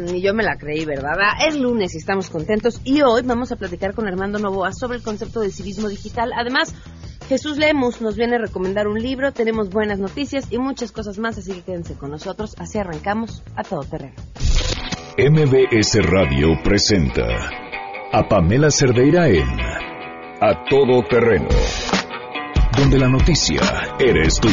ni yo me la creí, ¿verdad? Es lunes y estamos contentos y hoy vamos a platicar con Armando Novoa sobre el concepto de civismo digital. Además, Jesús Lemus nos viene a recomendar un libro, tenemos buenas noticias y muchas cosas más, así que quédense con nosotros. Así arrancamos a todo terreno. MBS Radio presenta a Pamela Cerdeira en A Todo Terreno, donde la noticia eres tú.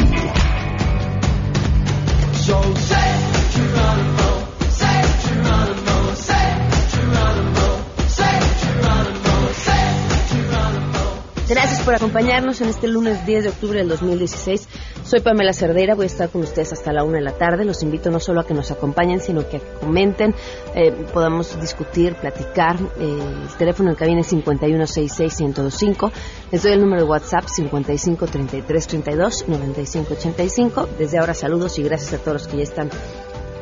Gracias por acompañarnos en este lunes 10 de octubre del 2016. Soy Pamela Cerdeira, voy a estar con ustedes hasta la una de la tarde. Los invito no solo a que nos acompañen, sino que comenten, eh, podamos discutir, platicar. Eh, el teléfono en cabina es 5166-1025. Les doy el número de WhatsApp 553332-9585. Desde ahora saludos y gracias a todos los que ya están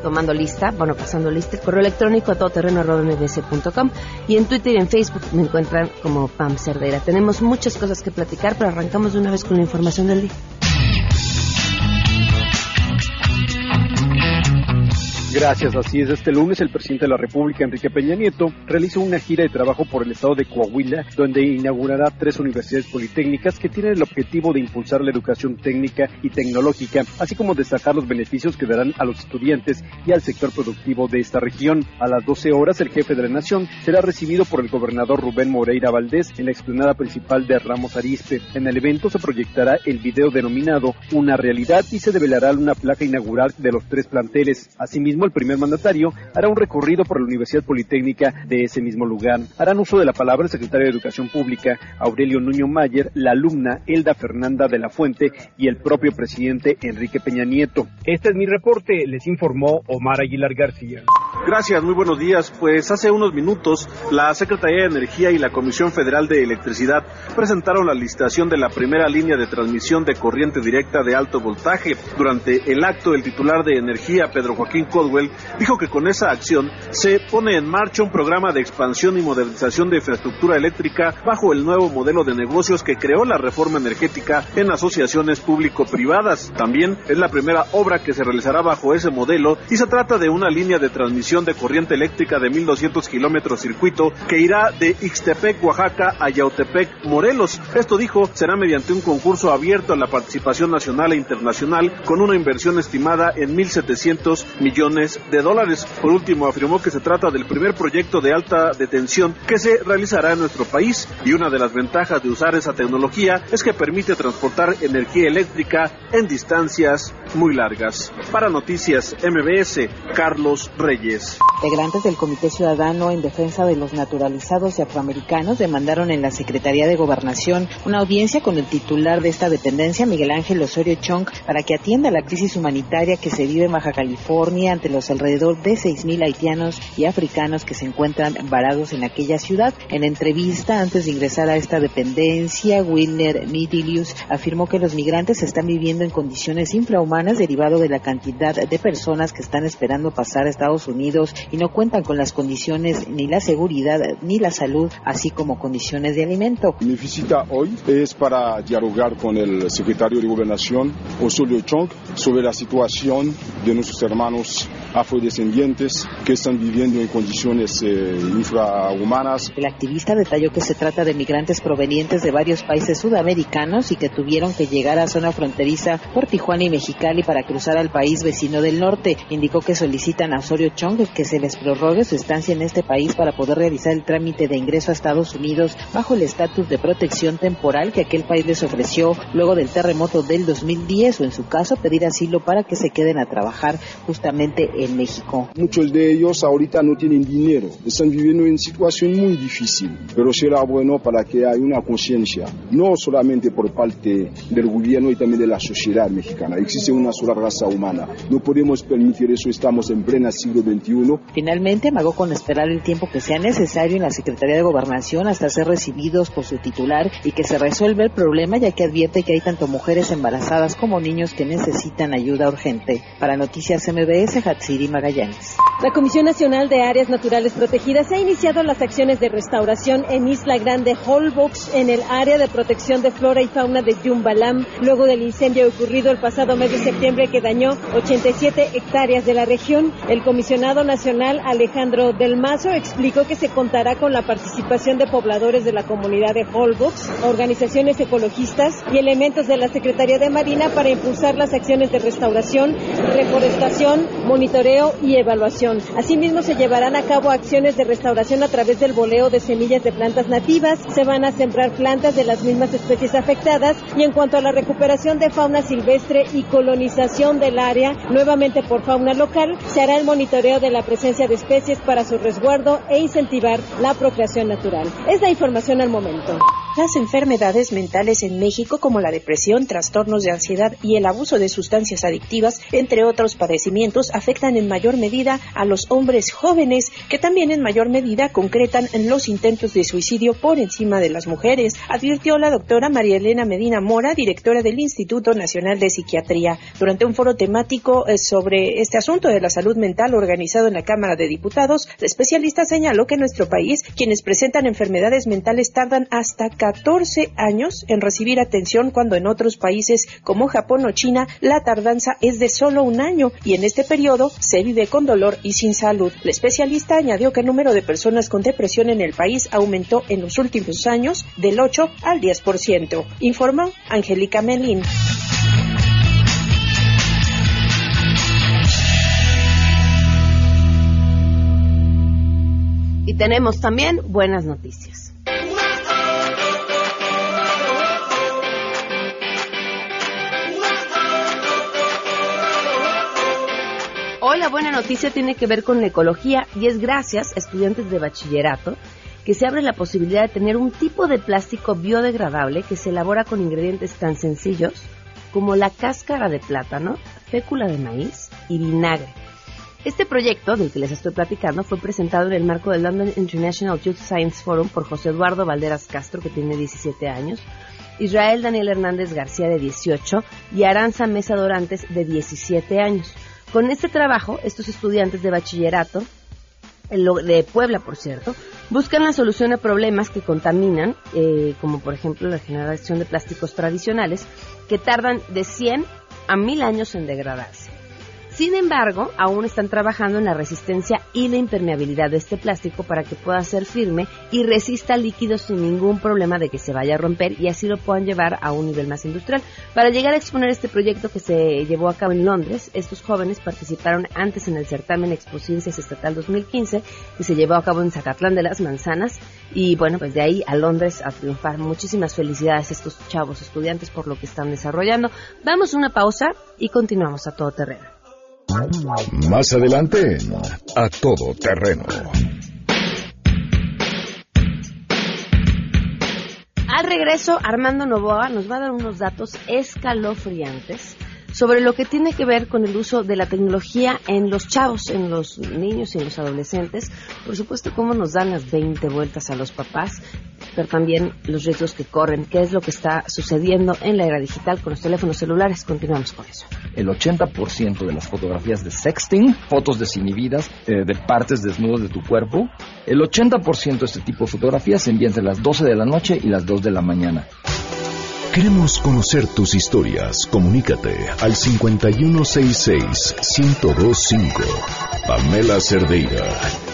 tomando lista, bueno, pasando lista, el correo electrónico a todoterreno.mbc.com y en Twitter y en Facebook me encuentran como Pam Cerdeira. Tenemos muchas cosas que platicar, pero arrancamos de una vez con la información del día. Gracias, así es. Este lunes el presidente de la República, Enrique Peña Nieto, realizó una gira de trabajo por el estado de Coahuila, donde inaugurará tres universidades politécnicas que tienen el objetivo de impulsar la educación técnica y tecnológica, así como destacar los beneficios que darán a los estudiantes y al sector productivo de esta región. A las 12 horas, el jefe de la nación será recibido por el gobernador Rubén Moreira Valdés en la explanada principal de Ramos Arizpe. En el evento se proyectará el video denominado Una realidad y se develará una placa inaugural de los tres planteles. Asimismo, el primer mandatario hará un recorrido por la Universidad Politécnica de ese mismo lugar. Harán uso de la palabra el secretario de Educación Pública, Aurelio Nuño Mayer, la alumna Elda Fernanda de la Fuente y el propio presidente Enrique Peña Nieto. Este es mi reporte, les informó Omar Aguilar García. Gracias, muy buenos días. Pues hace unos minutos la Secretaría de Energía y la Comisión Federal de Electricidad presentaron la licitación de la primera línea de transmisión de corriente directa de alto voltaje. Durante el acto, el titular de Energía, Pedro Joaquín Codwell, dijo que con esa acción se pone en marcha un programa de expansión y modernización de infraestructura eléctrica bajo el nuevo modelo de negocios que creó la reforma energética en asociaciones público-privadas. También es la primera obra que se realizará bajo ese modelo y se trata de una línea de transmisión de corriente eléctrica de 1200 kilómetros circuito que irá de Ixtepec, Oaxaca a Yautepec, Morelos. Esto dijo será mediante un concurso abierto a la participación nacional e internacional con una inversión estimada en 1.700 millones de dólares. Por último, afirmó que se trata del primer proyecto de alta detención que se realizará en nuestro país y una de las ventajas de usar esa tecnología es que permite transportar energía eléctrica en distancias muy largas. Para Noticias MBS, Carlos Reyes. Integrantes del Comité Ciudadano en Defensa de los Naturalizados y Afroamericanos demandaron en la Secretaría de Gobernación una audiencia con el titular de esta dependencia, Miguel Ángel Osorio Chong, para que atienda la crisis humanitaria que se vive en Baja California ante los alrededor de 6.000 haitianos y africanos que se encuentran varados en aquella ciudad. En entrevista antes de ingresar a esta dependencia, Wilner Nidilius afirmó que los migrantes están viviendo en condiciones infrahumanas derivado de la cantidad de personas que están esperando pasar a Estados Unidos y no cuentan con las condiciones ni la seguridad ni la salud, así como condiciones de alimento. Mi visita hoy es para dialogar con el secretario de Gobernación, Osorio Chong, sobre la situación de nuestros hermanos afrodescendientes que están viviendo en condiciones eh, infrahumanas. El activista detalló que se trata de migrantes provenientes de varios países sudamericanos y que tuvieron que llegar a zona fronteriza por Tijuana y Mexicali para cruzar al país vecino del norte. Indicó que solicitan a Osorio Chong que se les prorrogue su estancia en este país para poder realizar el trámite de ingreso a Estados Unidos bajo el estatus de protección temporal que aquel país les ofreció luego del terremoto del 2010 o en su caso pedir asilo para que se queden a trabajar justamente en México. Muchos de ellos ahorita no tienen dinero, están viviendo en situación muy difícil, pero será bueno para que haya una conciencia, no solamente por parte del gobierno y también de la sociedad mexicana. Existe una sola raza humana, no podemos permitir eso, estamos en plena siglo XXI. Finalmente, amagó con esperar el tiempo que sea necesario en la Secretaría de Gobernación hasta ser recibidos por su titular y que se resuelva el problema, ya que advierte que hay tanto mujeres embarazadas como niños que necesitan ayuda urgente. Para Noticias MBS, Hatsiri Magallanes. La Comisión Nacional de Áreas Naturales Protegidas ha iniciado las acciones de restauración en Isla Grande Holbox, en el área de protección de flora y fauna de Yumbalam, luego del incendio ocurrido el pasado mes de septiembre que dañó 87 hectáreas de la región. El comisionado nacional Alejandro Del Mazo explicó que se contará con la participación de pobladores de la comunidad de Holbox, organizaciones ecologistas y elementos de la Secretaría de Marina para impulsar las acciones de restauración, reforestación, monitoreo y evaluación. Asimismo, se llevarán a cabo acciones de restauración a través del boleo de semillas de plantas nativas. Se van a sembrar plantas de las mismas especies afectadas y en cuanto a la recuperación de fauna silvestre y colonización del área, nuevamente por fauna local, se hará el monitoreo de la presencia de especies para su resguardo e incentivar la procreación natural. Es la información al momento. Las enfermedades mentales en México como la depresión, trastornos de ansiedad y el abuso de sustancias adictivas, entre otros padecimientos, afectan en mayor medida a los hombres jóvenes, que también en mayor medida concretan los intentos de suicidio por encima de las mujeres, advirtió la doctora María Elena Medina Mora, directora del Instituto Nacional de Psiquiatría, durante un foro temático eh, sobre este asunto de la salud mental organizado en la Cámara de Diputados. La especialista señaló que en nuestro país quienes presentan enfermedades mentales tardan hasta 14 años en recibir atención cuando en otros países como Japón o China la tardanza es de solo un año y en este periodo se vive con dolor y sin salud. La especialista añadió que el número de personas con depresión en el país aumentó en los últimos años del 8 al 10%, informó Angélica Melín. Y tenemos también buenas noticias. Hoy la buena noticia tiene que ver con la ecología y es gracias a estudiantes de bachillerato que se abre la posibilidad de tener un tipo de plástico biodegradable que se elabora con ingredientes tan sencillos como la cáscara de plátano, fécula de maíz y vinagre. Este proyecto del que les estoy platicando fue presentado en el marco del London International Youth Science Forum por José Eduardo Valderas Castro, que tiene 17 años, Israel Daniel Hernández García, de 18, y Aranza Mesa Dorantes, de 17 años. Con este trabajo, estos estudiantes de bachillerato, de Puebla por cierto, buscan la solución a problemas que contaminan, eh, como por ejemplo la generación de plásticos tradicionales, que tardan de 100 a 1000 años en degradarse. Sin embargo, aún están trabajando en la resistencia y la impermeabilidad de este plástico para que pueda ser firme y resista líquidos sin ningún problema de que se vaya a romper y así lo puedan llevar a un nivel más industrial. Para llegar a exponer este proyecto que se llevó a cabo en Londres, estos jóvenes participaron antes en el certamen Expociencias Estatal 2015 que se llevó a cabo en Zacatlán de las Manzanas y bueno, pues de ahí a Londres a triunfar. Muchísimas felicidades a estos chavos estudiantes por lo que están desarrollando. Damos una pausa y continuamos a todo terreno. Más adelante A Todo Terreno. Al regreso, Armando Novoa nos va a dar unos datos escalofriantes sobre lo que tiene que ver con el uso de la tecnología en los chavos, en los niños y en los adolescentes. Por supuesto, cómo nos dan las 20 vueltas a los papás, pero también los riesgos que corren, qué es lo que está sucediendo en la era digital con los teléfonos celulares. Continuamos con eso. El 80% de las fotografías de sexting, fotos desinhibidas eh, de partes desnudas de tu cuerpo, el 80% de este tipo de fotografías se envía entre las 12 de la noche y las 2 de la mañana. Queremos conocer tus historias. Comunícate al 5166-1025. Pamela Cerdeira.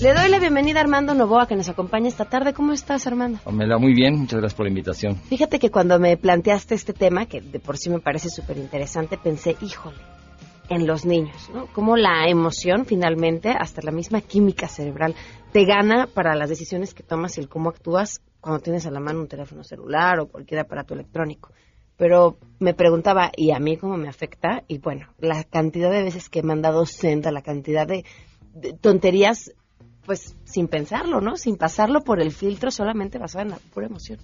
Le doy la bienvenida a Armando Novoa que nos acompaña esta tarde. ¿Cómo estás, Armando? Pamela, muy bien. Muchas gracias por la invitación. Fíjate que cuando me planteaste este tema, que de por sí me parece súper interesante, pensé, híjole, en los niños, ¿no? Cómo la emoción, finalmente, hasta la misma química cerebral, te gana para las decisiones que tomas y el cómo actúas cuando tienes a la mano un teléfono celular o cualquier aparato electrónico. Pero me preguntaba, ¿y a mí cómo me afecta? Y bueno, la cantidad de veces que he mandado senda, la cantidad de, de tonterías pues sin pensarlo, ¿no? Sin pasarlo por el filtro, solamente basado en la pura emoción.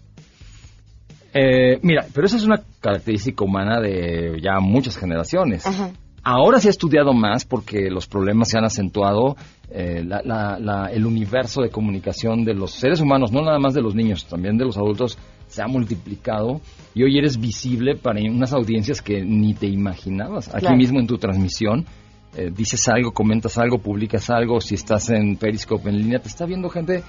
Eh, mira, pero esa es una característica humana de ya muchas generaciones. Ahora se ha estudiado más porque los problemas se han acentuado, eh, la- la- la- el universo de comunicación de los seres humanos, no nada más de los niños, también de los adultos, se ha multiplicado y hoy eres visible para unas audiencias que ni te imaginabas. Aquí Claro. mismo en tu transmisión eh, dices algo, comentas algo, publicas algo, si estás en Periscope en línea, te está viendo gente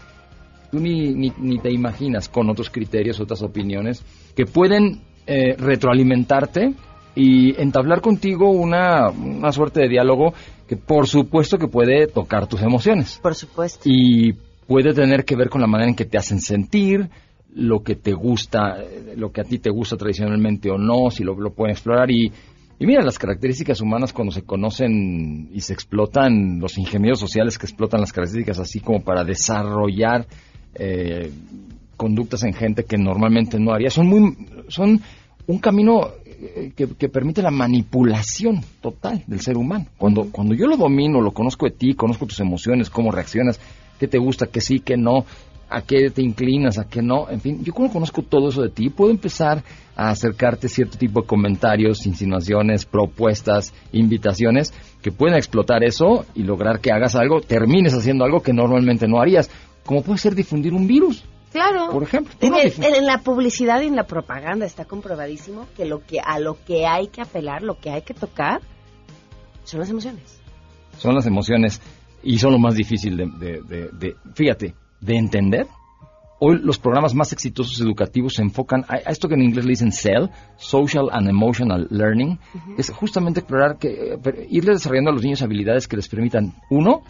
tú ni, ni, ni te imaginas con otros criterios, otras opiniones que pueden eh, retroalimentarte y entablar contigo una, una suerte de diálogo que por supuesto que puede tocar tus emociones Por supuesto. y puede tener que ver con la manera en que te hacen sentir, lo que te gusta, eh, lo que a ti te gusta tradicionalmente o no, si lo, lo pueden explorar y, y mira, las características humanas cuando se conocen y se explotan, los ingenieros sociales que explotan las características así como para desarrollar eh, conductas en gente que normalmente no haría, son muy, son un camino eh, que, que permite la manipulación total del ser humano. Cuando, cuando yo lo domino, lo conozco de ti, conozco tus emociones, cómo reaccionas, qué te gusta, qué sí, qué no, a qué te inclinas, a qué no, en fin, yo como conozco todo eso de ti, puedo empezar a acercarte cierto tipo de comentarios, insinuaciones, propuestas, invitaciones que pueden explotar eso y lograr que hagas algo, termines haciendo algo que normalmente no harías, como puede ser difundir un virus, Claro. por ejemplo. En, el- en la publicidad y en la propaganda está comprobadísimo que lo que a lo que hay que apelar, lo que hay que tocar, son las emociones. son las emociones y son lo más difícil de, de- de- de- fíjate, de entender. Hoy los programas más exitosos educativos se enfocan a, a esto que en inglés le dicen SEL, Social and Emotional Learning, es justamente explorar que eh, per- irle desarrollando a los niños habilidades que les permitan, uno,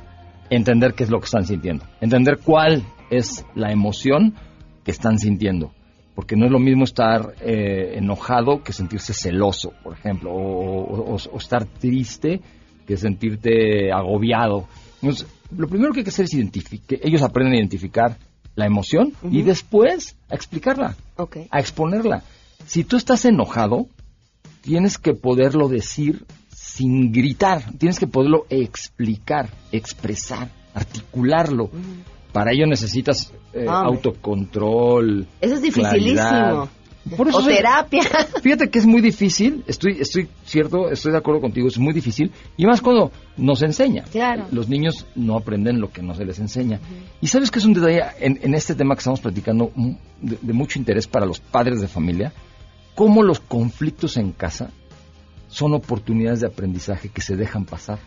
entender qué es lo que están sintiendo, entender cuál es la emoción que están sintiendo. Porque no es lo mismo estar eh, enojado que sentirse celoso, por ejemplo, o, o- o- o estar triste que sentirte agobiado. Entonces, lo primero que hay que hacer es identificar, que ellos aprenden a identificar la emoción y después a explicarla, Ok. a exponerla. Si tú estás enojado, tienes que poderlo decir sin gritar, tienes que poderlo explicar, expresar, articularlo. Para ello necesitas eh, Hombre. autocontrol. Eso es claridad. Dificilísimo. Por eso o terapia. Fíjate que es muy difícil, estoy, estoy cierto, estoy de acuerdo contigo, es muy difícil, y más cuando nos enseña. Claro. Los niños no aprenden lo que no se les enseña. Y sabes que es un detalle en, en este tema que estamos platicando mm, de, de mucho interés para los padres de familia, cómo los conflictos en casa son oportunidades de aprendizaje que se dejan pasar.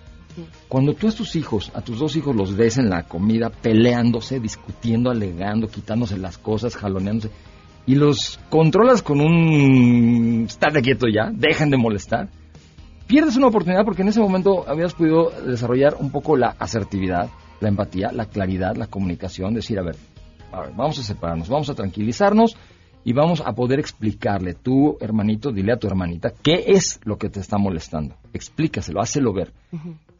Cuando tú a tus hijos, a tus dos hijos los ves en la comida peleándose, discutiendo, alegando, quitándose las cosas, jaloneándose, y los controlas con un estate quieto ya, dejen de molestar, pierdes una oportunidad porque en ese momento habías podido desarrollar un poco la asertividad, la empatía, la claridad, la comunicación, decir, a ver, a ver, vamos a separarnos, vamos a tranquilizarnos y vamos a poder explicarle, tú hermanito, dile a tu hermanita, qué es lo que te está molestando, explícaselo, hácelo ver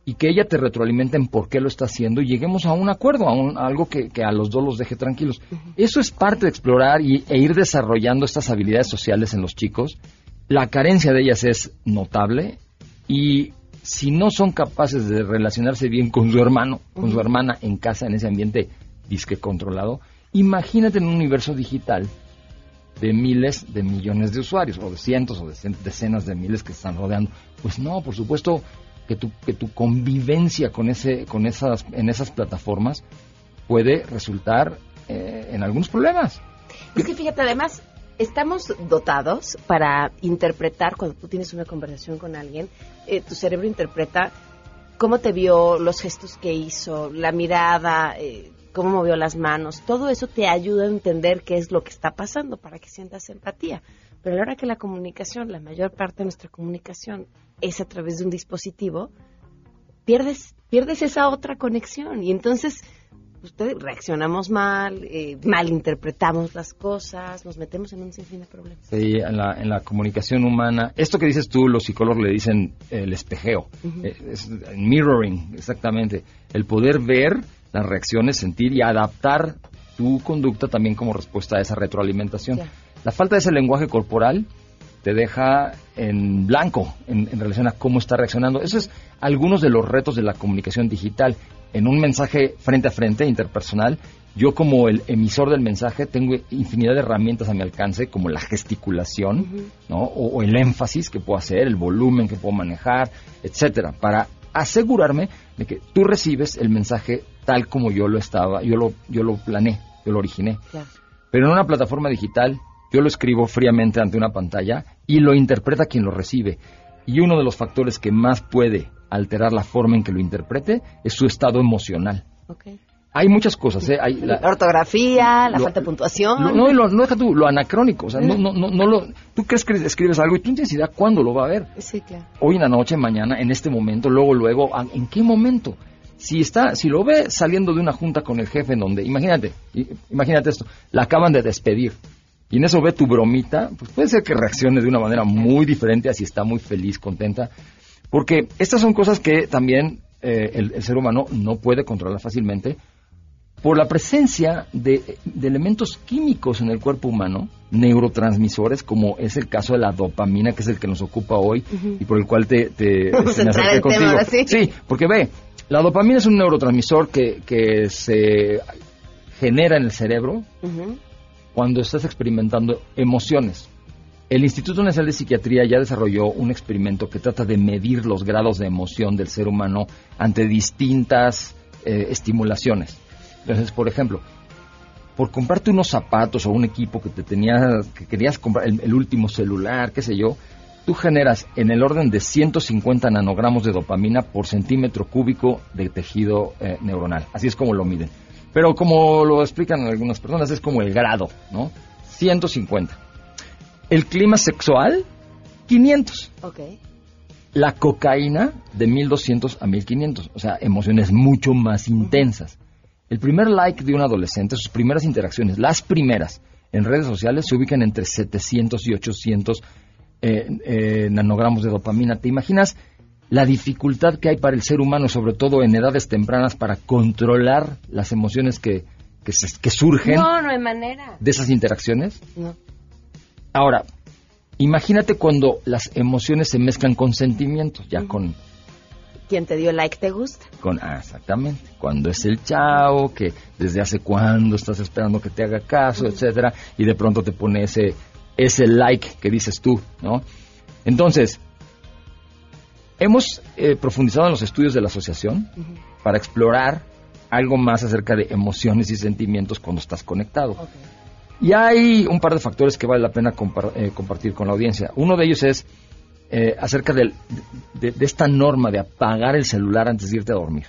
y que ella te retroalimente en por qué lo está haciendo y lleguemos a un acuerdo, a, un- a algo que, que a los dos los deje tranquilos. Eso es parte de explorar y, e ir desarrollando estas habilidades sociales en los chicos. La carencia de ellas es notable y si no son capaces de relacionarse bien con su hermano, con su hermana en casa, en ese ambiente disque controlado, imagínate en un universo digital de miles de millones de usuarios, o de cientos o de cen- decenas de miles que están rodeando. Pues no, por supuesto que tu, que tu convivencia con ese, con esas, en esas plataformas puede resultar eh, en algunos problemas. Es que fíjate, además, estamos dotados para interpretar, cuando tú tienes una conversación con alguien, eh, tu cerebro interpreta cómo te vio, los gestos que hizo, la mirada, eh, cómo movió las manos. Todo eso te ayuda a entender qué es lo que está pasando para que sientas empatía. Pero a la hora que la comunicación, la mayor parte de nuestra comunicación es a través de un dispositivo, pierdes, pierdes esa otra conexión. Y entonces usted reaccionamos mal, eh, malinterpretamos las cosas, nos metemos en un sinfín de problemas. Sí, en la, en la comunicación humana. Esto que dices tú, los psicólogos le dicen el espejeo, eh, es mirroring, exactamente. El poder ver las reacciones, sentir y adaptar tu conducta también como respuesta a esa retroalimentación. La falta de ese lenguaje corporal te deja en blanco en, en relación a cómo está reaccionando. Eso es algunos de los retos de la comunicación digital. En un mensaje frente a frente, interpersonal, yo como el emisor del mensaje tengo infinidad de herramientas a mi alcance, como la gesticulación, ¿no? O, o el énfasis que puedo hacer, el volumen que puedo manejar, etcétera, para asegurarme de que tú recibes el mensaje tal como yo lo estaba, yo lo, yo lo planeé, yo lo originé. Pero en una plataforma digital, yo lo escribo fríamente ante una pantalla y lo interpreta quien lo recibe. Y uno de los factores que más puede alterar la forma en que lo interprete es su estado emocional. Ok. Hay muchas cosas, ¿eh? Hay la- La ortografía, la Lo- falta de puntuación. lo- no, lo- no deja tú, lo anacrónico. O sea, no, no, no, no lo, tú crees que escribes algo y tú no tienes idea cuándo lo va a ver. Sí, claro. Hoy en la noche, mañana, en este momento, luego, luego, ¿a- ¿en qué momento? Si está, si lo ve saliendo de una junta con el jefe en donde, imagínate, imagínate esto, la acaban de despedir y en eso ve tu bromita, pues puede ser que reaccione de una manera muy diferente a si está muy feliz, contenta, porque estas son cosas que también eh, el, el ser humano no puede controlar fácilmente por la presencia de, de elementos químicos en el cuerpo humano, neurotransmisores, como es el caso de la dopamina, que es el que nos ocupa hoy y por el cual te, te me acerqué tema contigo. sí. Sí, porque ve, la dopamina es un neurotransmisor que, que se genera en el cerebro. Cuando estás experimentando emociones. El Instituto Nacional de Psiquiatría ya desarrolló un experimento que trata de medir los grados de emoción del ser humano ante distintas eh, estimulaciones. Entonces, por ejemplo, por comprarte unos zapatos o un equipo que te tenías, que querías comprar, el, último celular, qué sé yo, tú generas en el orden de 150 nanogramos de dopamina por centímetro cúbico de tejido eh, neuronal. Así es como lo miden. Pero como lo explican algunas personas, es como el grado, ¿no? 150. El clima sexual, 500. Ok. La cocaína, de 1200 a 1500. O sea, emociones mucho más intensas. El primer like de un adolescente, sus primeras interacciones, las primeras en redes sociales, se ubican entre 700 y 800 eh, eh, nanogramos de dopamina. ¿Te imaginas la dificultad que hay para el ser humano, sobre todo en edades tempranas, para controlar las emociones que, que, se- que surgen No, no hay manera. de esas interacciones? No. Ahora, imagínate cuando las emociones se mezclan con sentimientos, ya con, ¿Quién te dio like te gusta? con, ah, exactamente, cuando es el chao, que desde hace cuándo estás esperando que te haga caso, etcétera, y de pronto te pone ese, ese like que dices tú, ¿no? Entonces, hemos eh, profundizado en los estudios de la asociación para explorar algo más acerca de emociones y sentimientos cuando estás conectado. Y hay un par de factores que vale la pena compar- eh, compartir con la audiencia. Uno de ellos es eh, acerca del- de, de esta norma de apagar el celular antes de irte a dormir.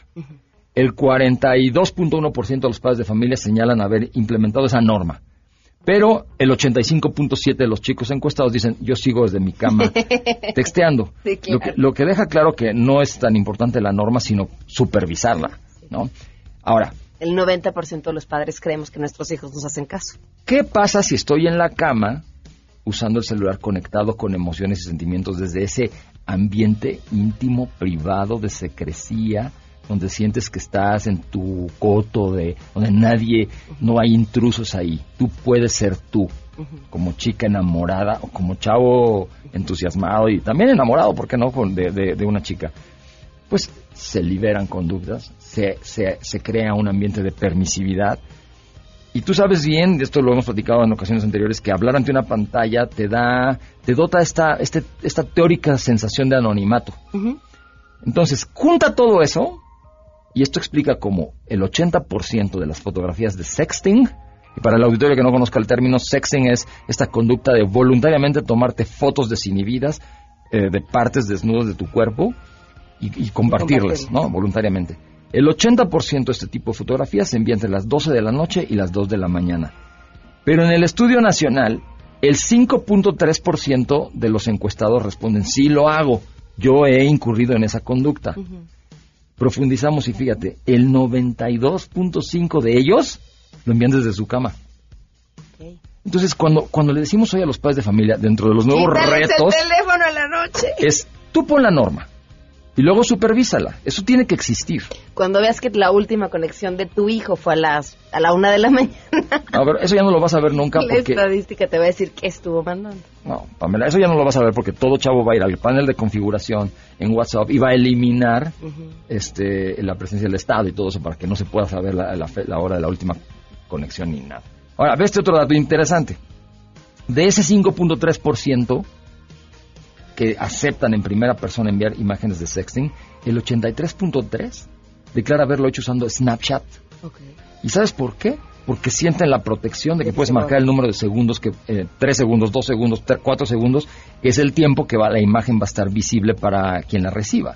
El 42.1% de los padres de familia señalan haber implementado esa norma. Pero el 85.7% de los chicos encuestados dicen, yo sigo desde mi cama texteando. Sí, claro. lo, que, lo que deja claro que no es tan importante la norma, sino supervisarla. ¿no? Ahora, El 90% de los padres creemos que nuestros hijos nos hacen caso. ¿Qué pasa si estoy en la cama usando el celular conectado con emociones y sentimientos desde ese ambiente íntimo, privado, de secrecía, donde sientes que estás en tu coto, de, donde nadie, no hay intrusos ahí? Tú puedes ser tú, como chica enamorada o como chavo entusiasmado y también enamorado, ¿por qué no?, de, de- de una chica. Pues se liberan conductas, se, se, se crea un ambiente de permisividad y tú sabes bien, de esto lo hemos platicado en ocasiones anteriores, que hablar ante una pantalla te da, te dota esta, este, esta teórica sensación de anonimato. Entonces, junta todo eso, y esto explica cómo el 80% de las fotografías de sexting, y para el auditorio que no conozca el término, sexting es esta conducta de voluntariamente tomarte fotos desinhibidas eh, de partes desnudas de tu cuerpo y, y compartirlas, compartirlas. ¿no? Voluntariamente. El 80% de este tipo de fotografías se envía entre las 12 de la noche y las 2 de la mañana. Pero en el estudio nacional, el 5.3% de los encuestados responden, sí lo hago, yo he incurrido en esa conducta. Profundizamos y fíjate, el 92.5 de ellos lo envían desde su cama. Entonces, cuando, cuando le decimos hoy a los padres de familia, dentro de los nuevos Quítales retos, el teléfono en la noche. es tú pon la norma. Y luego supervísala. Eso tiene que existir. Cuando veas que la última conexión de tu hijo fue a las a la una de la mañana. A ver, eso ya no lo vas a ver nunca la porque... estadística te va a decir que estuvo mandando. No, Pamela, eso ya no lo vas a ver porque todo chavo va a ir al panel de configuración en WhatsApp y va a eliminar este, la presencia del Estado y todo eso para que no se pueda saber la, la fe- la hora de la última conexión ni nada. Ahora, ve este otro dato interesante. De ese 5.3% que aceptan en primera persona enviar imágenes de sexting, el 83.3% declara haberlo hecho usando Snapchat. ¿Y sabes por qué? Porque sienten la protección de que puedes marcar el número de segundos, que eh, 3 segundos, 2 segundos, 4 segundos, que es el tiempo que va, la imagen va a estar visible para quien la reciba.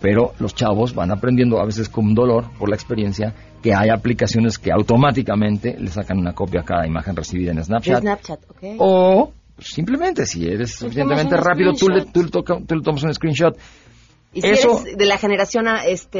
Pero los chavos van aprendiendo, a veces con dolor por la experiencia, que hay aplicaciones que automáticamente le sacan una copia a cada imagen recibida en Snapchat. Snapchat, ok. O pues, simplemente, si eres suficientemente un rápido, tú le, tú, le toca- tú le tomas un screenshot. Y si Eso- eres de la generación, a- este,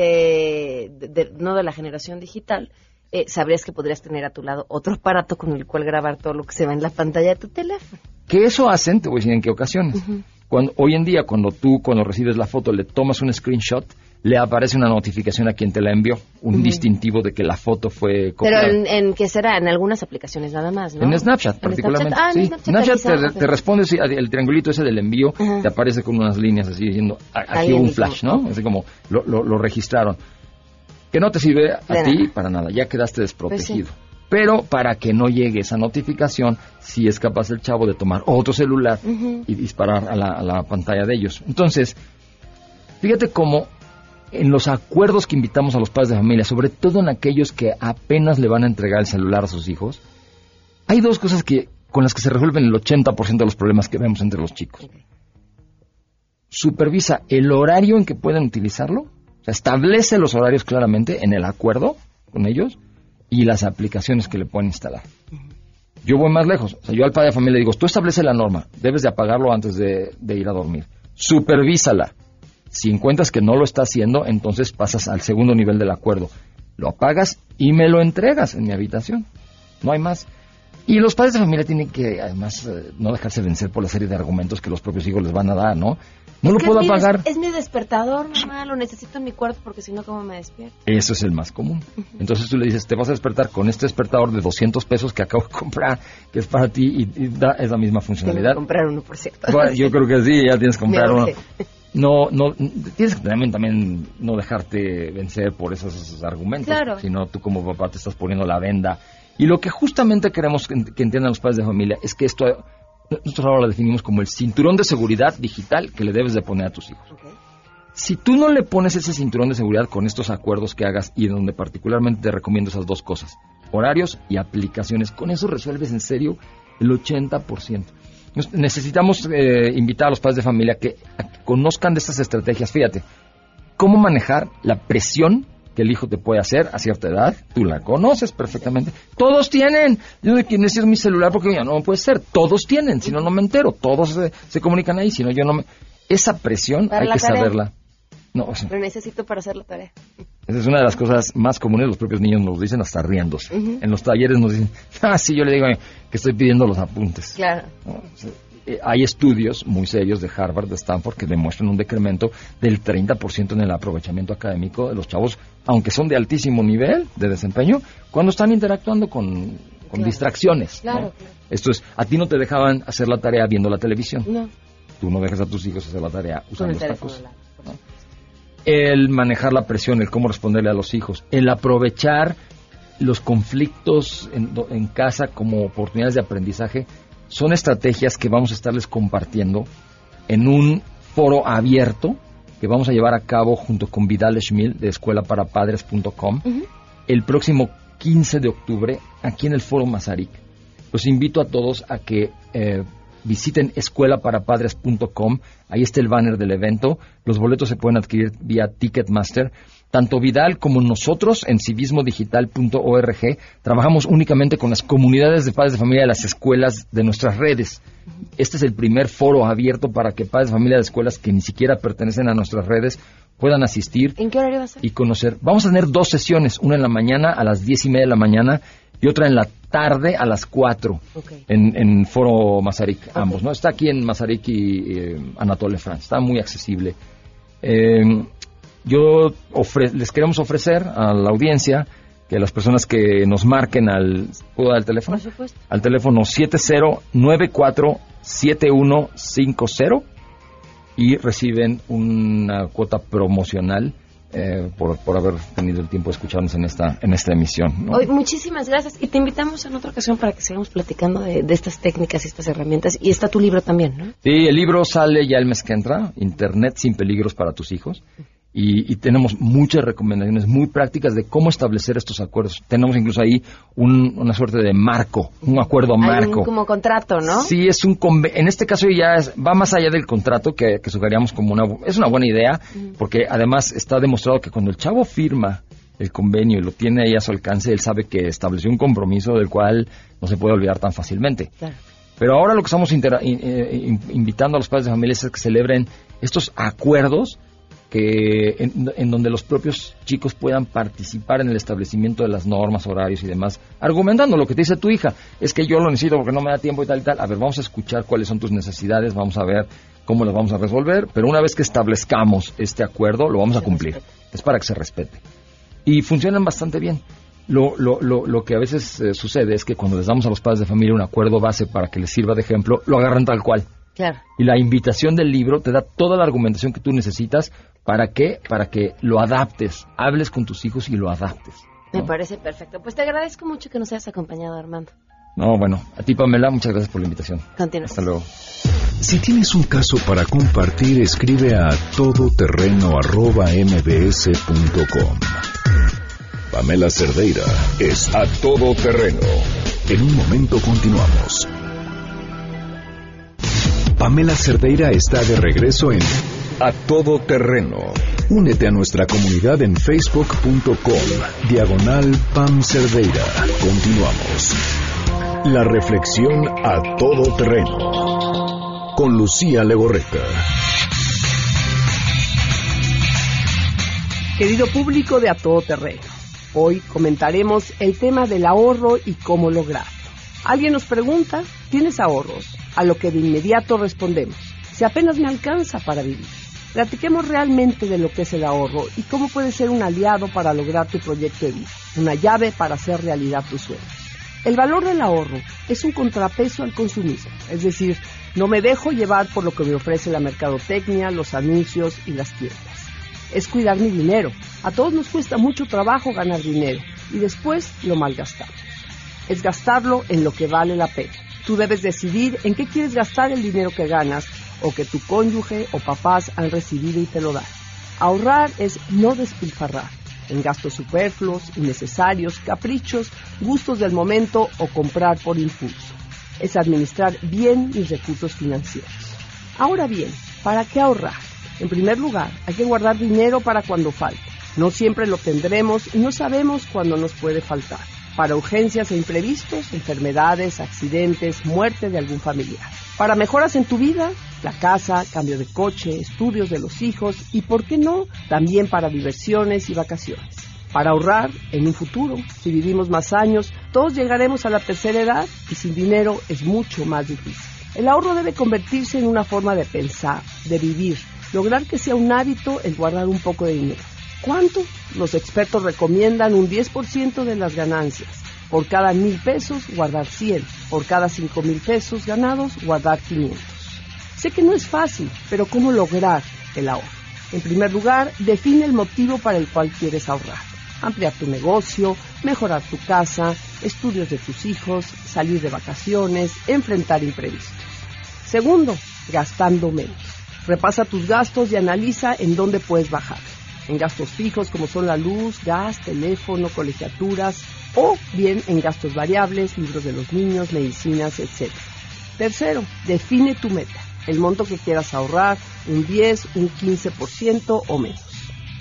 de- de- no de la generación digital, eh, sabrías que podrías tener a tu lado otro aparato con el cual grabar todo lo que se ve en la pantalla de tu teléfono. Que eso hacen, te voy a decir en qué ocasiones. cuando, hoy en día, cuando tú, cuando recibes la foto, le tomas un screenshot, le aparece una notificación a quien te la envió, un distintivo de que la foto fue copiada. Pero en, en qué será, en algunas aplicaciones nada más, ¿no? En Snapchat, En particularmente. Snapchat, ah, en sí. Snapchat Snapchat te, avisa, ok. te responde, sí, el triangulito ese del envío, te aparece con unas líneas así diciendo, "A- aquí un flash, ¿no? Así como lo, lo- lo registraron. Que no te sirve a De ti nada. para nada, ya quedaste Pues desprotegido. Pero para que no llegue esa notificación, sí es capaz el chavo de tomar otro celular y disparar a la, a la pantalla de ellos. Entonces, fíjate cómo en los acuerdos que invitamos a los padres de familia, sobre todo en aquellos que apenas le van a entregar el celular a sus hijos, hay dos cosas que con las que se resuelven el 80% de los problemas que vemos entre los chicos. Supervisa el horario en que pueden utilizarlo, o sea, establece los horarios claramente en el acuerdo con ellos y las aplicaciones que le pueden instalar. Yo voy más lejos. O sea, yo al padre de familia le digo, tú establece la norma, debes de apagarlo antes de, de ir a dormir. Supervísala. Si encuentras que no lo está haciendo, entonces pasas al segundo nivel del acuerdo. Lo apagas y me lo entregas en mi habitación. No hay más. Y los padres de familia tienen que, además, eh, no dejarse vencer por la serie de argumentos que los propios hijos les van a dar, ¿no? No lo puedo es mi apagar. Es mi despertador, mamá, lo necesito en mi cuarto porque si no, ¿cómo me despierto? Eso es el más común. Entonces tú le dices, te vas a despertar con este despertador de 200 pesos que acabo de comprar, que es para ti y, y da esa misma Tengo que funcionalidad. comprar uno, por cierto. Bueno, yo creo que sí, ya tienes que comprar uno. No, no, tienes que también, también no dejarte vencer por esos, esos argumentos. Claro. Si no, tú como papá te estás poniendo la venda. Y lo que justamente queremos que, que entiendan los padres de familia es que esto, nosotros ahora lo definimos como el cinturón de seguridad digital que le debes de poner a tus hijos. Si tú no le pones ese cinturón de seguridad con estos acuerdos que hagas y donde particularmente te recomiendo esas dos cosas, horarios y aplicaciones, con eso resuelves en serio el 80%. Necesitamos eh, invitar a los padres de familia que, conozcan de estas estrategias. Fíjate, cómo manejar la presión que el hijo te puede hacer a cierta edad. Tú la conoces perfectamente. Todos tienen. Yo de quién es mi celular porque ya no puede ser. Todos tienen, si no, no me entero. Todos se, se comunican ahí, si no, yo no me... Esa presión Para hay que tarea. saberla. No, Lo necesito para hacer la tarea. esa es una de las cosas más comunes, los propios niños nos lo dicen hasta riéndose. En los talleres nos dicen, ah, sí, yo le digo eh, que estoy pidiendo los apuntes. Claro. eh, hay estudios muy serios de Harvard, de Stanford, que demuestran un decremento del 30% en el aprovechamiento académico de los chavos, aunque son de altísimo nivel de desempeño, cuando están interactuando con, con Claro. distracciones. ¿no? Claro, claro. Esto es, a ti no te dejaban hacer la tarea viendo la televisión. No. Tú no dejas a tus hijos hacer la tarea usando cosa la- el manejar la presión, el cómo responderle a los hijos, el aprovechar los conflictos en, casa como oportunidades de aprendizaje, son estrategias que vamos a estarles compartiendo en un foro abierto que vamos a llevar a cabo junto con Vidal Schmil de escuelaparapadres.com el próximo 15 de octubre aquí en el foro Mazarik. Los invito a todos a que eh, visiten escuelaparapadres.com. Ahí está el banner del evento. Los boletos se pueden adquirir vía Ticketmaster. Tanto Vidal como nosotros en civismodigital.org trabajamos únicamente con las comunidades de padres de familia de las escuelas de nuestras redes. Este es el primer foro abierto para que padres de familia de escuelas que ni siquiera pertenecen a nuestras redes puedan asistir ¿En qué horario va a ser? y conocer. Vamos a tener dos sesiones, una en la mañana a las diez y media de la mañana y otra en la tarde a las cuatro Ok. en, en Foro Mazarik, ambos, ¿no? Está aquí en Mazarik y eh, Anatole France, está muy accesible. Eh, yo les queremos ofrecer a la audiencia que las personas que nos marquen al ¿puedo dar el teléfono? Por supuesto. Al teléfono 70947150 y reciben una cuota promocional eh, por, por, haber tenido el tiempo de escucharnos en esta, en esta emisión. Hoy, muchísimas gracias y te invitamos en otra ocasión para que sigamos platicando de, de, estas técnicas y estas herramientas. Y está tu libro también, ¿no? Sí, el libro sale ya el mes que entra, Internet sin peligros para tus hijos. Y, y, tenemos muchas recomendaciones muy prácticas de cómo establecer estos acuerdos. Tenemos incluso ahí un, una suerte de marco, un acuerdo marco. Un, como contrato, ¿no? Sí, es un en este caso ya es, va más allá del contrato que, que sugeríamos como una es una buena idea porque además está demostrado que cuando el chavo firma el convenio y lo tiene ahí a su alcance, él sabe que estableció un compromiso del cual no se puede olvidar tan fácilmente. Claro. Pero ahora lo que estamos invitando a los padres de familia es que celebren estos acuerdos que en, en, donde los propios chicos puedan participar en el establecimiento de las normas, horarios y demás, argumentando lo que te dice tu hija, es que yo lo necesito porque no me da tiempo y tal y tal. A ver, vamos a escuchar cuáles son tus necesidades, vamos a ver cómo las vamos a resolver, pero una vez que establezcamos este acuerdo, lo vamos a cumplir. Es para que se respete. Y funcionan bastante bien. Lo, lo, lo, lo que a veces eh, sucede es que cuando les damos a los padres de familia un acuerdo base para que les sirva de ejemplo, lo agarran tal cual. Claro. Y la invitación del libro te da toda la argumentación que tú necesitas. ¿Para qué? Para que lo adaptes, hables con tus hijos y lo adaptes. ¿no? Me parece perfecto. Pues te agradezco mucho que nos hayas acompañado, Armando. No, bueno, a ti Pamela, muchas gracias por la invitación. Continuamos. Hasta luego. Si tienes un caso para compartir, escribe a todoterreno.mbs.com. Pamela Cerdeira es a todo terreno. En un momento continuamos. Pamela Cerdeira está de regreso en A Todo Terreno. Únete a nuestra comunidad en facebook.com, diagonal Pam Cerdeira. Continuamos. La reflexión A Todo Terreno. Con Lucía Legorreta. Querido público de A Todo Terreno, hoy comentaremos el tema del ahorro y cómo lograrlo. Alguien nos pregunta, ¿tienes ahorros? A lo que de inmediato respondemos, si apenas me alcanza para vivir. Platiquemos realmente de lo que es el ahorro y cómo puede ser un aliado para lograr tu proyecto de vida, una llave para hacer realidad tus sueños. El valor del ahorro es un contrapeso al consumismo, es decir, no me dejo llevar por lo que me ofrece la mercadotecnia, los anuncios y las tiendas. Es cuidar mi dinero. A todos nos cuesta mucho trabajo ganar dinero y después lo malgastamos. Es gastarlo en lo que vale la pena. Tú debes decidir en qué quieres gastar el dinero que ganas o que tu cónyuge o papás han recibido y te lo dan. Ahorrar es no despilfarrar en gastos superfluos, innecesarios, caprichos, gustos del momento o comprar por impulso. Es administrar bien mis recursos financieros. Ahora bien, ¿para qué ahorrar? En primer lugar, hay que guardar dinero para cuando falte. No siempre lo tendremos y no sabemos cuándo nos puede faltar. Para urgencias e imprevistos, enfermedades, accidentes, muerte de algún familiar. Para mejoras en tu vida, la casa, cambio de coche, estudios de los hijos y, ¿por qué no?, también para diversiones y vacaciones. Para ahorrar en un futuro, si vivimos más años, todos llegaremos a la tercera edad y sin dinero es mucho más difícil. El ahorro debe convertirse en una forma de pensar, de vivir, lograr que sea un hábito el guardar un poco de dinero. ¿Cuánto? Los expertos recomiendan un 10% de las ganancias. Por cada mil pesos, guardar 100. Por cada cinco mil pesos ganados, guardar 500. Sé que no es fácil, pero ¿cómo lograr el ahorro? En primer lugar, define el motivo para el cual quieres ahorrar. Ampliar tu negocio, mejorar tu casa, estudios de tus hijos, salir de vacaciones, enfrentar imprevistos. Segundo, gastando menos. Repasa tus gastos y analiza en dónde puedes bajar. En gastos fijos como son la luz, gas, teléfono, colegiaturas o bien en gastos variables, libros de los niños, medicinas, etc. Tercero, define tu meta, el monto que quieras ahorrar, un 10, un 15% o menos.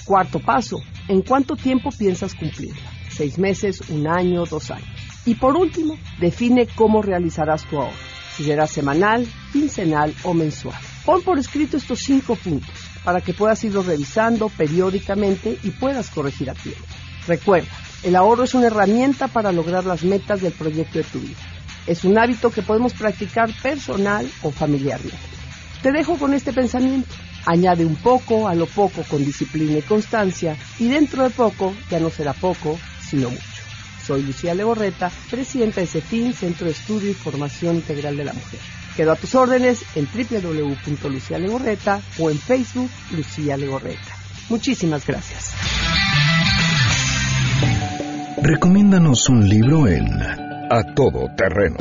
Cuarto paso, ¿en cuánto tiempo piensas cumplirla? ¿Seis meses, un año, dos años? Y por último, define cómo realizarás tu ahorro, si será semanal, quincenal o mensual. Pon por escrito estos cinco puntos para que puedas irlos revisando periódicamente y puedas corregir a tiempo. Recuerda, el ahorro es una herramienta para lograr las metas del proyecto de tu vida. Es un hábito que podemos practicar personal o familiarmente. Te dejo con este pensamiento. Añade un poco a lo poco con disciplina y constancia y dentro de poco ya no será poco, sino mucho. Soy Lucía Legorreta, presidenta de CEFIN, Centro de Estudio y Formación Integral de la Mujer. Quedo a tus órdenes en www.lucialegorreta o en Facebook Lucía Legorreta. Muchísimas gracias. Recomiéndanos un libro en A Todo Terreno.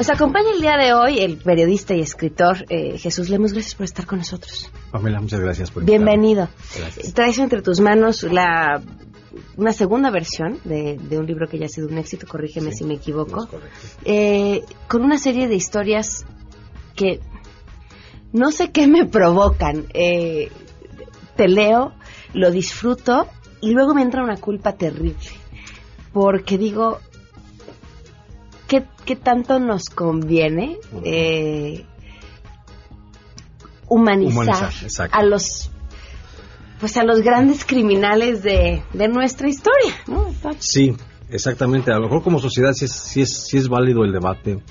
Nos acompaña el día de hoy el periodista y escritor eh, Jesús Lemos. Gracias por estar con nosotros. Pamela, muchas gracias por Bienvenido. Traes entre tus manos la una segunda versión de, un libro que ya ha sido un éxito, corrígeme si me equivoco, eh, con una serie de historias que no sé qué me provocan. Eh, te leo, lo disfruto y luego me entra una culpa terrible. Porque digo, ¿qué, tanto nos conviene eh, humanizar, a los pues a los grandes criminales de, nuestra historia, Sí, exactamente. A lo mejor como sociedad sí es, sí es, sí es válido el debate.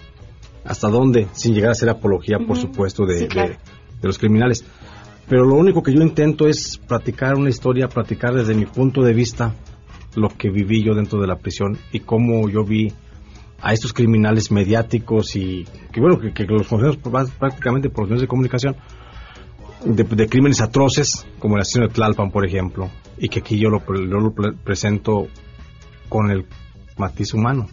¿Hasta dónde? Sin llegar a ser apología, por supuesto, de, de, los criminales. Pero lo único que yo intento es practicar una historia, practicar desde mi punto de vista lo que viví yo dentro de la prisión y cómo yo vi a estos criminales mediáticos y que bueno, que, los conocemos prácticamente por los medios de comunicación, de, crímenes atroces, como el asesino de Tlalpan, por ejemplo, y que aquí yo lo, presento con el matiz humano.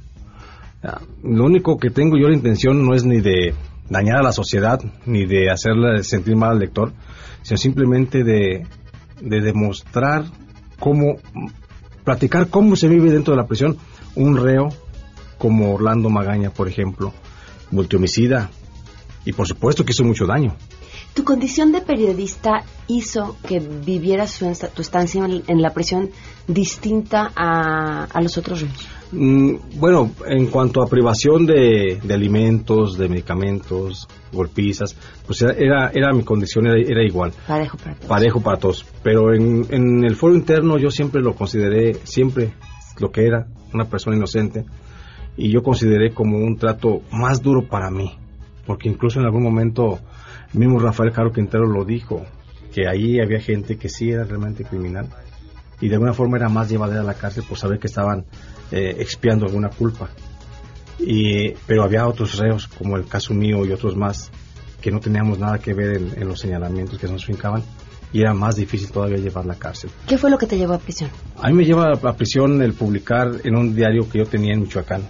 Lo único que tengo yo la intención no es ni de dañar a la sociedad, ni de hacerle sentir mal al lector, sino simplemente de, de demostrar cómo, platicar cómo se vive dentro de la prisión un reo como Orlando Magaña, por ejemplo, multihomicida, y por supuesto que hizo mucho daño. ¿Tu condición de periodista hizo que vivieras tu estancia en, la prisión distinta a, los otros reos? Mm, bueno, en cuanto a privación de, alimentos, de medicamentos, golpizas, pues era, era mi condición, era, igual. Parejo para todos. Parejo para todos. Pero en, en el foro interno yo siempre lo consideré, siempre lo que era, una persona inocente. Y yo consideré como un trato más duro para mí. Porque incluso en algún momento mismo Rafael Caro Quintero lo dijo, que ahí había gente que sí era realmente criminal y de alguna forma era más llevadera a la cárcel por saber que estaban eh, expiando alguna culpa. Y, pero había otros reos, como el caso mío y otros más, que no teníamos nada que ver en, los señalamientos que nos fincaban y era más difícil todavía llevar la cárcel. ¿Qué fue lo que te llevó a prisión? A mí me lleva a prisión el publicar en un diario que yo tenía en Michoacán,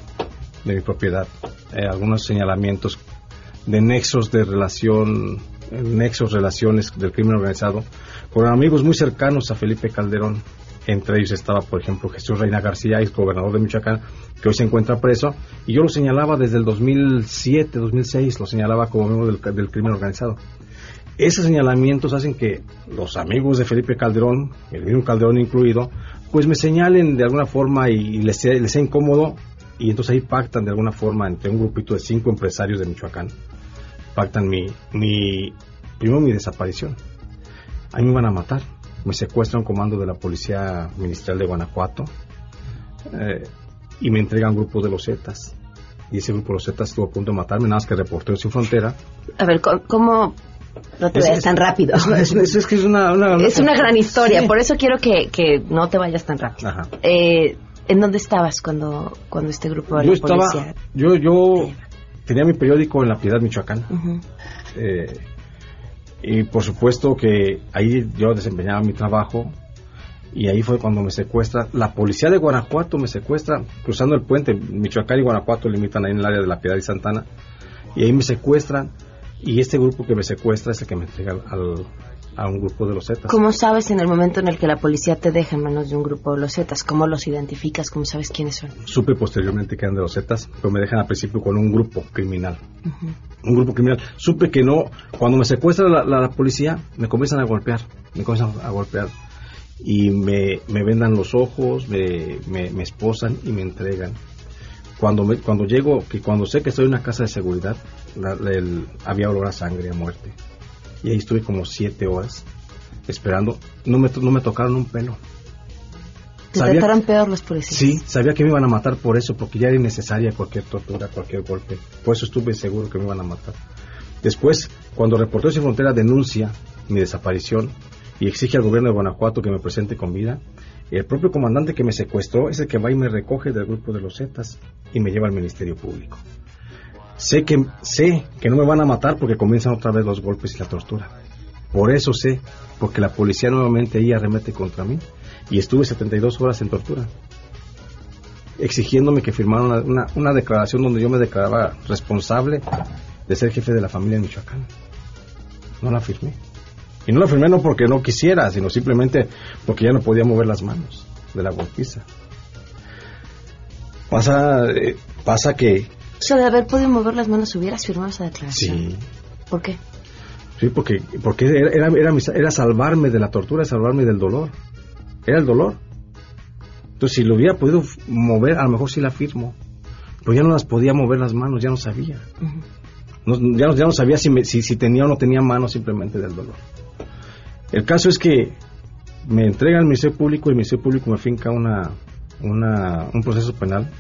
de mi propiedad, eh, algunos señalamientos de nexos de relación, nexos, relaciones del crimen organizado, con amigos muy cercanos a Felipe Calderón. Entre ellos estaba, por ejemplo, Jesús Reina García, ex gobernador de Michoacán, que hoy se encuentra preso, y yo lo señalaba desde el 2007, 2006, lo señalaba como miembro del, del crimen organizado. Esos señalamientos hacen que los amigos de Felipe Calderón, el mismo Calderón incluido, pues me señalen de alguna forma y les sea, les sea incómodo y entonces ahí pactan de alguna forma entre un grupito de cinco empresarios de Michoacán pactan mi, mi, primero mi desaparición. Ahí me van a matar. Me secuestra un comando de la Policía Ministerial de Guanajuato eh, y me entregan un grupo de los Zetas. Y ese grupo de los Zetas estuvo a punto de matarme, nada más que Reporteros Sin Frontera. A ver, ¿cómo, no te vayas tan rápido. Es, una, es una gran historia, por eso quiero que, que, no te vayas tan rápido. Eh, ¿En dónde estabas cuando, cuando este grupo de yo la policía? Yo, yo tenía mi periódico en La Piedad, Michoacán. Eh, y por supuesto que ahí yo desempeñaba mi trabajo y ahí fue cuando me secuestra. La policía de Guanajuato me secuestra cruzando el puente. Michoacán y Guanajuato limitan ahí en el área de La Piedad y Santana. Y ahí me secuestran y este grupo que me secuestra es el que me entrega al, a un grupo de los Zetas. ¿Cómo sabes en el momento en el que la policía te deja en manos de un grupo de los Zetas? ¿Cómo los identificas? ¿Cómo sabes quiénes son? Supe posteriormente que eran de los Zetas, pero me dejan al principio con un grupo criminal. Un grupo criminal. Supe que no, cuando me secuestra la, policía, me comienzan a golpear, me comienzan a golpear. Y me, me vendan los ojos, me, me, esposan y me entregan. Cuando, me, cuando llego, que cuando sé que estoy en una casa de seguridad, había olor a sangre, a muerte y ahí estuve como siete horas esperando. No me, no me tocaron un pelo. ¿Te trataron peor los policías? Sí, sabía que me iban a matar por eso, porque ya era innecesaria cualquier tortura, cualquier golpe. Por eso estuve seguro que me iban a matar. Después, cuando Reporteros Sin Frontera denuncia mi desaparición y exige al gobierno de Guanajuato que me presente con vida, el propio comandante que me secuestró es el que va y me recoge del grupo de los Zetas y me lleva al Ministerio Público. Sé que, sé que no me van a matar porque comienzan otra vez los golpes y la tortura. Por eso sé, porque la policía nuevamente ahí arremete contra mí y estuve 72 horas en tortura, exigiéndome que firmara una, una, declaración donde yo me declaraba responsable de ser jefe de la familia en Michoacán. No la firmé. Y no la firmé no porque no quisiera, sino simplemente porque ya no podía mover las manos de la golpiza. Pasa, eh, pasa que... O sea, de haber podido mover las manos, hubieras firmado esa declaración. Sí. ¿Por qué? Sí, porque, porque era, era, era, era salvarme de la tortura, salvarme del dolor. Era el dolor. Entonces, si lo hubiera podido mover, a lo mejor sí la firmo. Pero ya no las podía mover las manos, ya no sabía. no, ya, ya, no sabía si, si, si, tenía o no tenía manos simplemente del dolor. El caso es que me entrega al Ministerio Público y el Ministerio Público me finca una, una, un proceso penal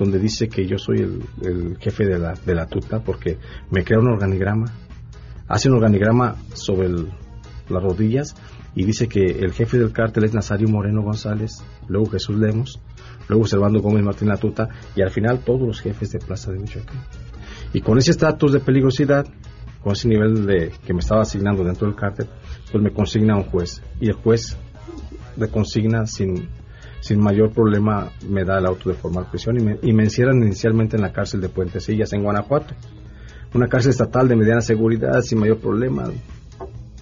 donde dice que yo soy el, jefe de la, de la tuta porque me crea un organigrama, hace un organigrama sobre las rodillas y dice que el jefe del cártel es Nazario Moreno González, luego Jesús Lemos, luego Servando Gómez Martín Latuta y al final todos los jefes de Plaza de Michoacán. Y con ese estatus de peligrosidad, con ese nivel de que me estaba asignando dentro del cártel, pues me consigna un juez y el juez de consigna sin, sin mayor problema me da el auto de formar prisión y me, y me encierran inicialmente en la cárcel de Puentecillas en Guanajuato. Una cárcel estatal de mediana seguridad sin mayor problema.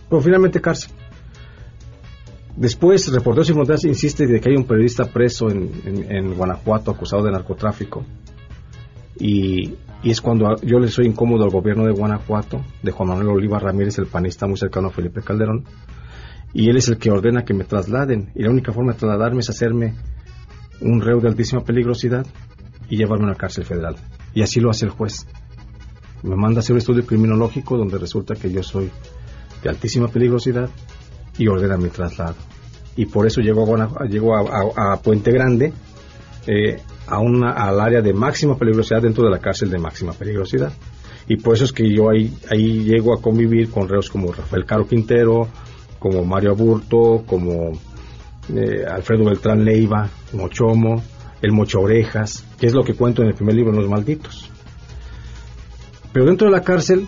Pero finalmente cárcel. Después, Reporteros Sin Fronteras insiste de que hay un periodista preso en, en, en Guanajuato acusado de narcotráfico. Y, y, es cuando yo le soy incómodo al gobierno de Guanajuato, de Juan Manuel Oliva Ramírez, el panista muy cercano a Felipe Calderón. Y él es el que ordena que me trasladen. Y la única forma de trasladarme es hacerme un reo de altísima peligrosidad y llevarme a una cárcel federal. Y así lo hace el juez. Me manda a hacer un estudio criminológico donde resulta que yo soy de altísima peligrosidad y ordena mi traslado. Y por eso llego a, llego a Puente Grande, eh, a una, al área de máxima peligrosidad dentro de la cárcel de máxima peligrosidad. Y por eso es que yo ahí, ahí llego a convivir con reos como Rafael Caro Quintero, como Mario Aburto, como eh, Alfredo Beltrán Leiva, Mochomo, el Mocho Orejas, que es lo que cuento en el primer libro, Los Malditos. Pero dentro de la cárcel,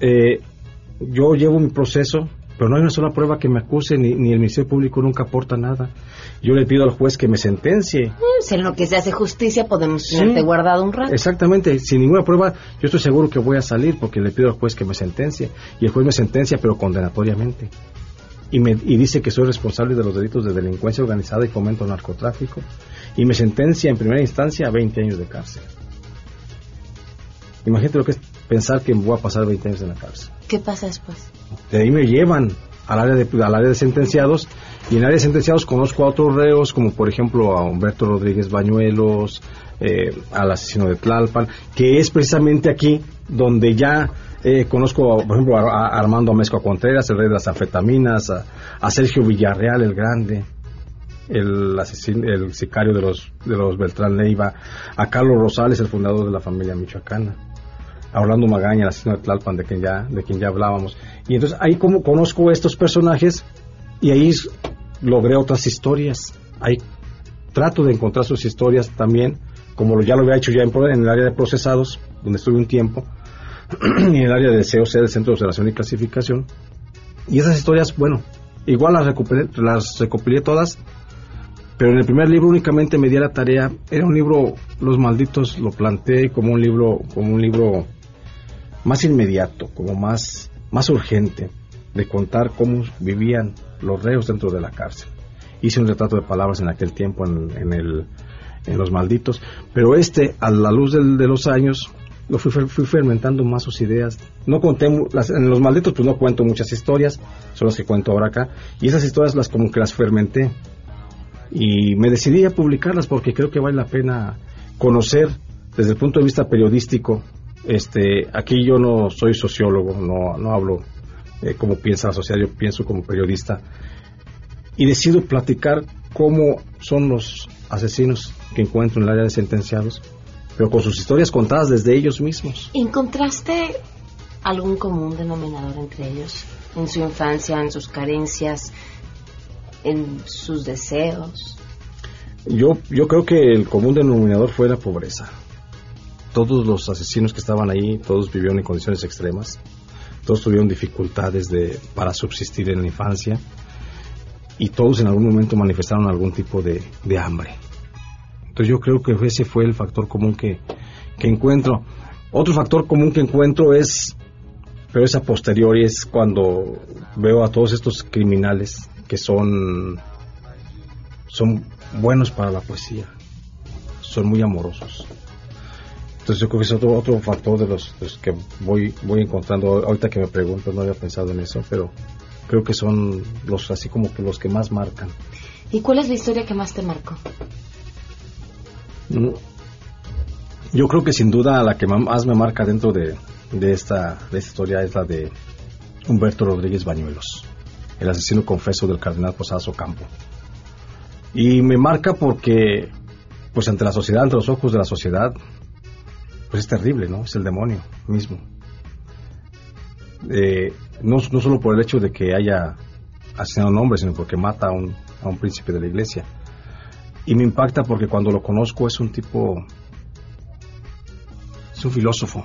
eh, yo llevo mi proceso, pero no hay una sola prueba que me acuse, ni, ni, el Ministerio Público nunca aporta nada. Yo le pido al juez que me sentencie. Pues en lo que se hace justicia podemos tenerte sí, guardado un rato. Exactamente, sin ninguna prueba, yo estoy seguro que voy a salir porque le pido al juez que me sentencie. Y el juez me sentencia, pero condenatoriamente. Y, me, y dice que soy responsable de los delitos de delincuencia organizada y fomento narcotráfico. Y me sentencia en primera instancia a 20 años de cárcel. Imagínate lo que es pensar que voy a pasar 20 años en la cárcel. ¿Qué pasa después? De ahí me llevan al área de, al área de sentenciados y en el área de sentenciados conozco a otros reos como por ejemplo a Humberto Rodríguez Bañuelos, eh, al asesino de Tlalpan, que es precisamente aquí donde ya eh, conozco por ejemplo a, a Armando Amezco Contreras, el rey de las anfetaminas, a, a Sergio Villarreal el Grande, el asesino, el sicario de los de los Beltrán Leiva, a Carlos Rosales, el fundador de la familia michoacana a Orlando Magaña, el asesino de Tlalpan, de quien ya, de quien ya hablábamos. Y entonces ahí como conozco estos personajes y ahí logré otras historias. Ahí trato de encontrar sus historias también, como ya lo había hecho ya en, en el área de procesados, donde estuve un tiempo, y en el área de COC, del Centro de Observación y Clasificación. Y esas historias, bueno, igual las recopilé, las recopilé todas, pero en el primer libro únicamente me di la tarea, era un libro, Los Malditos, lo planteé como un libro, como un libro más inmediato, como más, más urgente, de contar cómo vivían los reos dentro de la cárcel. Hice un retrato de palabras en aquel tiempo en, en, Los Malditos, pero este, a la luz de los años, lo fui, fui, fermentando más sus ideas. No conté, en Los Malditos pues no cuento muchas historias, son las que cuento ahora acá, y esas historias las como las fermenté. Y me decidí a publicarlas porque creo que vale la pena conocer desde el punto de vista periodístico este, aquí yo no soy sociólogo, no, no hablo eh, como piensa la sociedad, yo pienso como periodista. Y decido platicar cómo son los asesinos que encuentro en el área de sentenciados, pero con sus historias contadas desde ellos mismos. ¿Encontraste algún común denominador entre ellos? En su infancia, en sus carencias, en sus deseos. Yo, yo creo que el común denominador fue la pobreza. Todos los asesinos que estaban ahí, todos vivieron en condiciones extremas. Todos tuvieron dificultades de, para subsistir en la infancia. Y todos en algún momento manifestaron algún tipo de, de hambre. Entonces yo creo que ese fue el factor común que, que encuentro. Otro factor común que encuentro es, pero es a posteriori, es cuando veo a todos estos criminales que son, son buenos para la poesía, son muy amorosos. Entonces yo creo que es otro, otro factor de los, que voy, voy encontrando. Ahorita que me pregunto, no había pensado en eso, pero creo que son los así como que los que más marcan. ¿Y cuál es la historia que más te marcó? Mm, yo creo que sin duda la que más me marca dentro de, de, esta, de esta historia es la de Humberto Rodríguez Bañuelos, el asesino confeso del cardenal Posadas Ocampo. Y me marca porque, pues ante la sociedad, ante los ojos de la sociedad, pues es terrible, ¿no? Es el demonio mismo. Eh, no, no, solo por el hecho de que haya asesinado a un hombre, sino porque mata a un, a un príncipe de la iglesia. Y me impacta porque cuando lo conozco es un tipo, es un filósofo,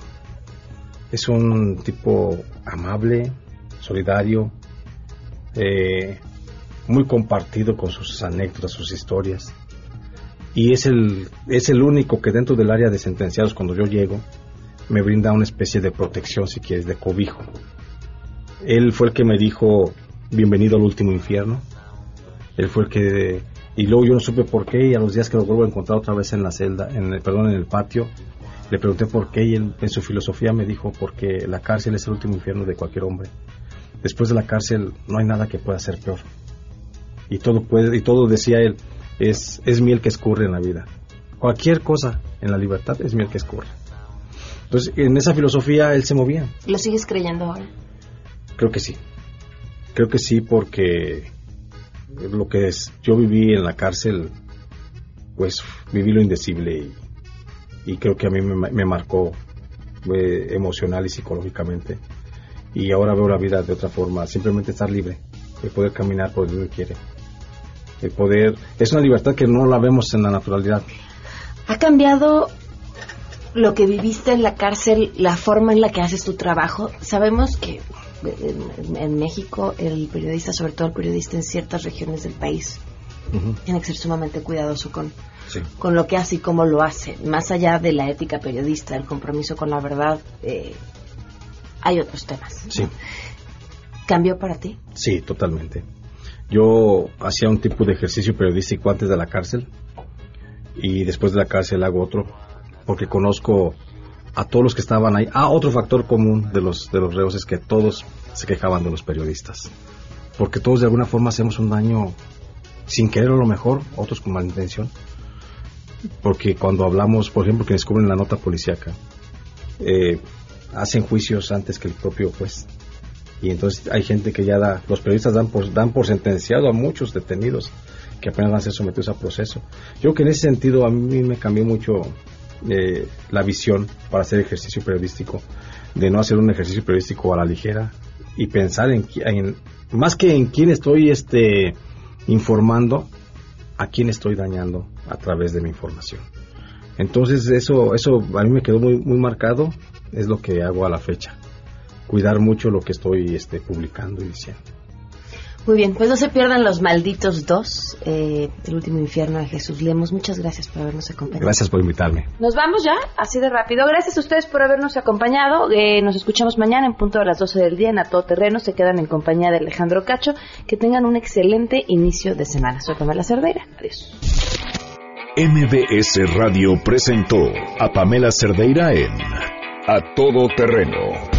es un tipo amable, solidario, eh, muy compartido con sus anécdotas, sus historias. Y es el, es el único que dentro del área de sentenciados, cuando yo llego, me brinda una especie de protección, si quieres, de cobijo. Él fue el que me dijo, bienvenido al último infierno. Él fue el que... Y luego yo no supe por qué y a los días que lo vuelvo a encontrar otra vez en la celda, en perdón, en el patio, le pregunté por qué y él en su filosofía me dijo porque la cárcel es el último infierno de cualquier hombre. Después de la cárcel no hay nada que pueda ser peor y todo y todo decía él es es miel que escurre en la vida. Cualquier cosa en la libertad es miel que escurre. Entonces en esa filosofía él se movía. Lo sigues creyendo ahora creo que sí. Creo que sí porque lo que es yo viví en la cárcel pues viví lo indecible y, creo que a mí me, me marcó eh, emocional y psicológicamente. Y ahora veo la vida de otra forma simplemente estar libre de poder caminar por donde quiere el poder, es una libertad que no la vemos en la naturalidad. ¿Ha cambiado lo que viviste en la cárcel, la forma en la que haces tu trabajo? Sabemos que en, México el periodista, sobre todo el periodista en ciertas regiones del país, tiene que ser sumamente cuidadoso con, con lo que hace y cómo lo hace. Más allá de la ética periodista, el compromiso con la verdad, eh, hay otros temas. Sí. ¿Cambió para ti? Sí, totalmente. Yo hacía un tipo de ejercicio periodístico antes de la cárcel y después de la cárcel hago otro porque conozco a todos los que estaban ahí. Ah, otro factor común de los, de los reos es que todos se quejaban de los periodistas. Porque todos de alguna forma hacemos un daño sin querer a lo mejor, otros con mala intención. Porque cuando hablamos, por ejemplo, que descubren la nota policíaca, eh, hacen juicios antes que el propio juez y entonces hay gente que ya da, los periodistas dan por, dan por sentenciado a muchos detenidos que apenas van a ser sometidos a proceso. Yo que en ese sentido a mí me cambió mucho eh, la visión para hacer ejercicio periodístico, de no hacer un ejercicio periodístico a la ligera y pensar en, en más que en quién estoy este, informando, a quién estoy dañando a través de mi información. Entonces eso, eso a mí me quedó muy, muy marcado, es lo que hago a la fecha cuidar mucho lo que estoy este, publicando y diciendo. Muy bien, pues no se pierdan los malditos dos, eh, el último infierno de Jesús Lemos. Muchas gracias por habernos acompañado. Gracias por invitarme. Nos vamos ya, así de rápido. Gracias a ustedes por habernos acompañado. Eh, nos escuchamos mañana en punto de las 12 del día en A Todo Terreno. Se quedan en compañía de Alejandro Cacho. Que tengan un excelente inicio de semana. Soy Pamela Cerdeira. Adiós. MBS Radio presentó a Pamela Cerdeira en A Todo Terreno